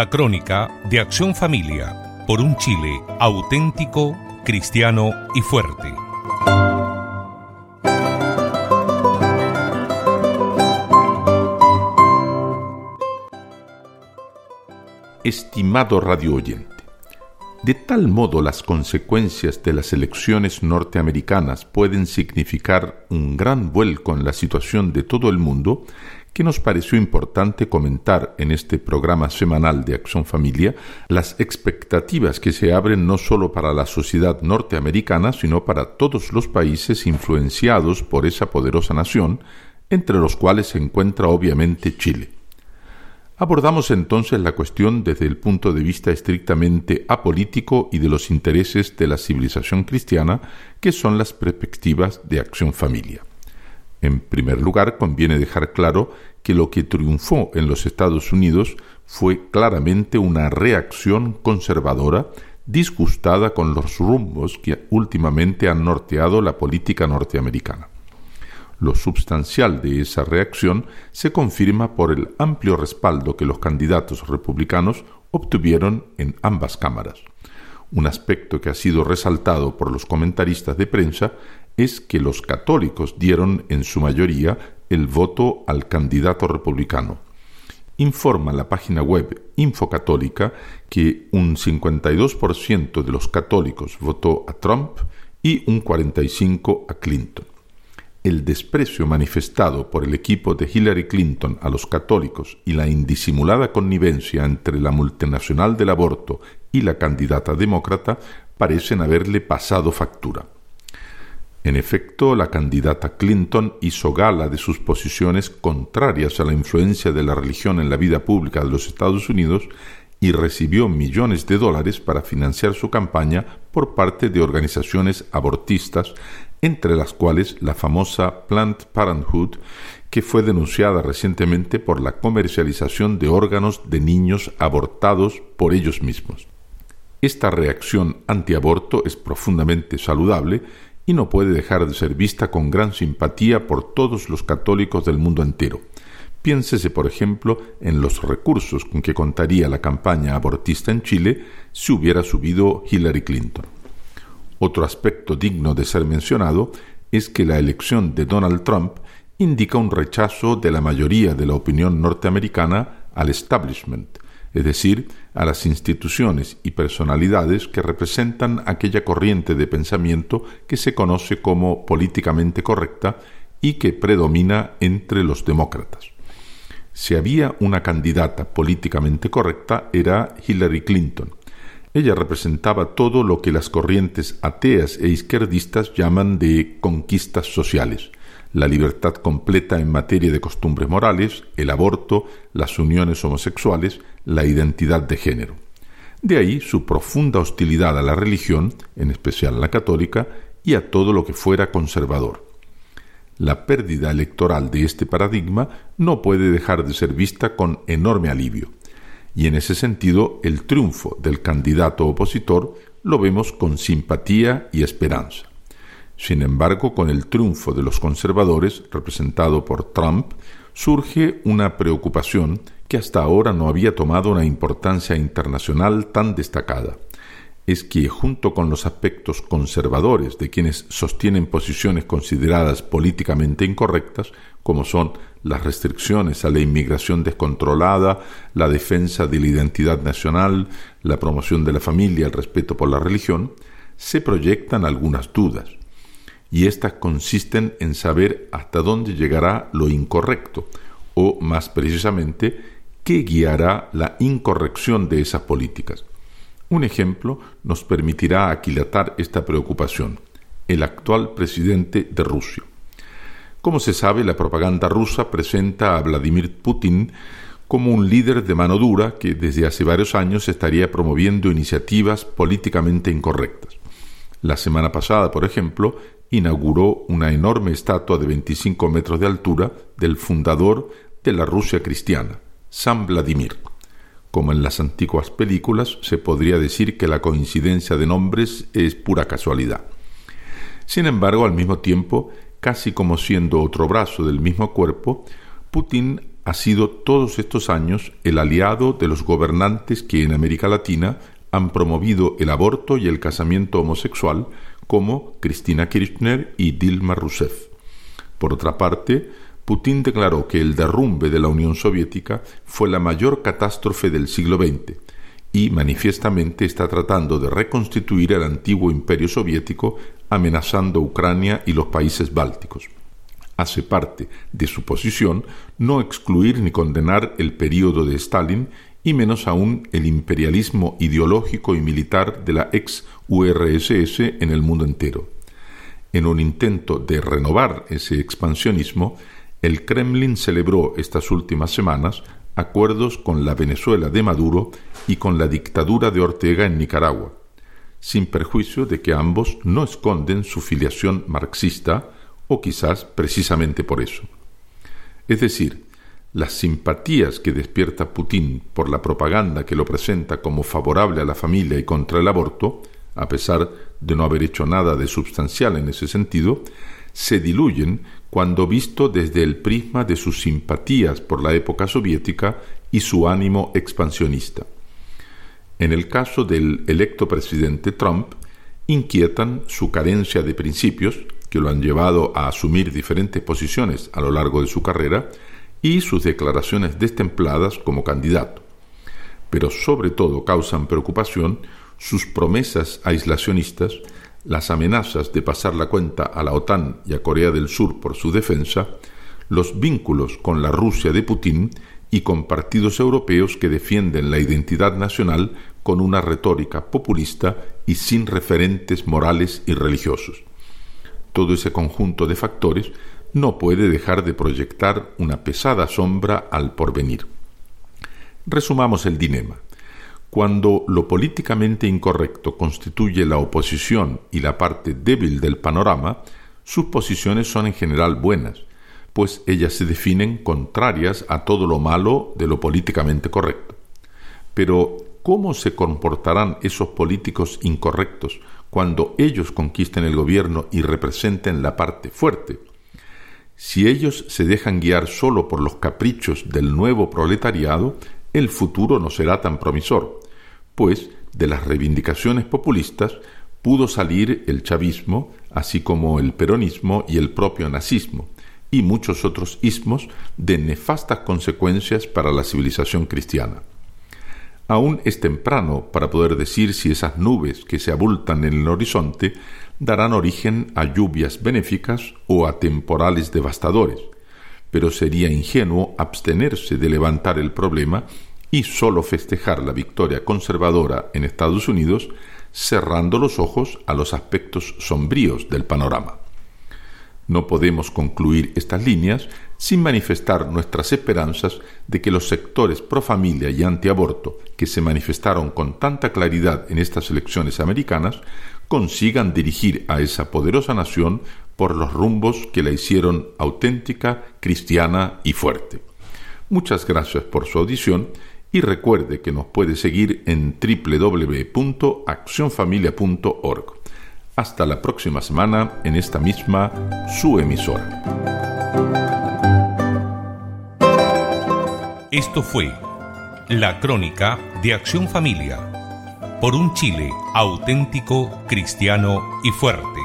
La crónica de Acción Familia por un Chile auténtico, cristiano y fuerte. Estimado radio oyente, de tal modo las consecuencias de las elecciones norteamericanas pueden significar un gran vuelco en la situación de todo el mundo que nos pareció importante comentar en este programa semanal de Acción Familia las expectativas que se abren no solo para la sociedad norteamericana, sino para todos los países influenciados por esa poderosa nación, entre los cuales se encuentra obviamente Chile. Abordamos entonces la cuestión desde el punto de vista estrictamente apolítico y de los intereses de la civilización cristiana, que son las perspectivas de acción familia. En primer lugar, conviene dejar claro que lo que triunfó en los Estados Unidos fue claramente una reacción conservadora disgustada con los rumbos que últimamente han norteado la política norteamericana. Lo substancial de esa reacción se confirma por el amplio respaldo que los candidatos republicanos obtuvieron en ambas cámaras. Un aspecto que ha sido resaltado por los comentaristas de prensa es que los católicos dieron en su mayoría el voto al candidato republicano. Informa la página web Infocatólica que un 52% de los católicos votó a Trump y un 45% a Clinton el desprecio manifestado por el equipo de Hillary Clinton a los católicos y la indisimulada connivencia entre la multinacional del aborto y la candidata demócrata parecen haberle pasado factura. En efecto, la candidata Clinton hizo gala de sus posiciones contrarias a la influencia de la religión en la vida pública de los Estados Unidos y recibió millones de dólares para financiar su campaña por parte de organizaciones abortistas entre las cuales la famosa Planned Parenthood, que fue denunciada recientemente por la comercialización de órganos de niños abortados por ellos mismos. Esta reacción antiaborto es profundamente saludable y no puede dejar de ser vista con gran simpatía por todos los católicos del mundo entero. Piénsese, por ejemplo, en los recursos con que contaría la campaña abortista en Chile si hubiera subido Hillary Clinton. Otro aspecto digno de ser mencionado es que la elección de Donald Trump indica un rechazo de la mayoría de la opinión norteamericana al establishment, es decir, a las instituciones y personalidades que representan aquella corriente de pensamiento que se conoce como políticamente correcta y que predomina entre los demócratas. Si había una candidata políticamente correcta era Hillary Clinton, ella representaba todo lo que las corrientes ateas e izquierdistas llaman de conquistas sociales, la libertad completa en materia de costumbres morales, el aborto, las uniones homosexuales, la identidad de género. De ahí su profunda hostilidad a la religión, en especial a la católica, y a todo lo que fuera conservador. La pérdida electoral de este paradigma no puede dejar de ser vista con enorme alivio y en ese sentido el triunfo del candidato opositor lo vemos con simpatía y esperanza. Sin embargo, con el triunfo de los conservadores, representado por Trump, surge una preocupación que hasta ahora no había tomado una importancia internacional tan destacada. Es que, junto con los aspectos conservadores de quienes sostienen posiciones consideradas políticamente incorrectas, como son las restricciones a la inmigración descontrolada, la defensa de la identidad nacional, la promoción de la familia, el respeto por la religión, se proyectan algunas dudas, y éstas consisten en saber hasta dónde llegará lo incorrecto, o más precisamente, qué guiará la incorrección de esas políticas. Un ejemplo nos permitirá aquilatar esta preocupación, el actual presidente de Rusia. Como se sabe, la propaganda rusa presenta a Vladimir Putin como un líder de mano dura que desde hace varios años estaría promoviendo iniciativas políticamente incorrectas. La semana pasada, por ejemplo, inauguró una enorme estatua de 25 metros de altura del fundador de la Rusia cristiana, San Vladimir. Como en las antiguas películas, se podría decir que la coincidencia de nombres es pura casualidad. Sin embargo, al mismo tiempo, casi como siendo otro brazo del mismo cuerpo, Putin ha sido todos estos años el aliado de los gobernantes que en América Latina han promovido el aborto y el casamiento homosexual, como Cristina Kirchner y Dilma Rousseff. Por otra parte, Putin declaró que el derrumbe de la Unión Soviética fue la mayor catástrofe del siglo XX y manifiestamente está tratando de reconstituir el antiguo imperio soviético amenazando Ucrania y los países bálticos. Hace parte de su posición no excluir ni condenar el período de Stalin y menos aún el imperialismo ideológico y militar de la ex URSS en el mundo entero. En un intento de renovar ese expansionismo, el Kremlin celebró estas últimas semanas acuerdos con la Venezuela de Maduro y con la dictadura de Ortega en Nicaragua, sin perjuicio de que ambos no esconden su filiación marxista, o quizás precisamente por eso. Es decir, las simpatías que despierta Putin por la propaganda que lo presenta como favorable a la familia y contra el aborto, a pesar de no haber hecho nada de sustancial en ese sentido, se diluyen cuando visto desde el prisma de sus simpatías por la época soviética y su ánimo expansionista. En el caso del electo presidente Trump, inquietan su carencia de principios, que lo han llevado a asumir diferentes posiciones a lo largo de su carrera, y sus declaraciones destempladas como candidato. Pero sobre todo causan preocupación sus promesas aislacionistas, las amenazas de pasar la cuenta a la OTAN y a Corea del Sur por su defensa, los vínculos con la Rusia de Putin y con partidos europeos que defienden la identidad nacional con una retórica populista y sin referentes morales y religiosos. Todo ese conjunto de factores no puede dejar de proyectar una pesada sombra al porvenir. Resumamos el dilema. Cuando lo políticamente incorrecto constituye la oposición y la parte débil del panorama, sus posiciones son en general buenas, pues ellas se definen contrarias a todo lo malo de lo políticamente correcto. Pero, ¿cómo se comportarán esos políticos incorrectos cuando ellos conquisten el gobierno y representen la parte fuerte? Si ellos se dejan guiar solo por los caprichos del nuevo proletariado, el futuro no será tan promisor, pues de las reivindicaciones populistas pudo salir el chavismo, así como el peronismo y el propio nazismo, y muchos otros ismos de nefastas consecuencias para la civilización cristiana. Aún es temprano para poder decir si esas nubes que se abultan en el horizonte darán origen a lluvias benéficas o a temporales devastadores, pero sería ingenuo abstenerse de levantar el problema y sólo festejar la victoria conservadora en Estados Unidos cerrando los ojos a los aspectos sombríos del panorama. No podemos concluir estas líneas sin manifestar nuestras esperanzas de que los sectores pro familia y antiaborto que se manifestaron con tanta claridad en estas elecciones americanas consigan dirigir a esa poderosa nación por los rumbos que la hicieron auténtica, cristiana y fuerte. Muchas gracias por su audición y recuerde que nos puede seguir en www.accionfamilia.org. Hasta la próxima semana en esta misma su emisora. Esto fue la crónica de Acción Familia por un Chile auténtico, cristiano y fuerte.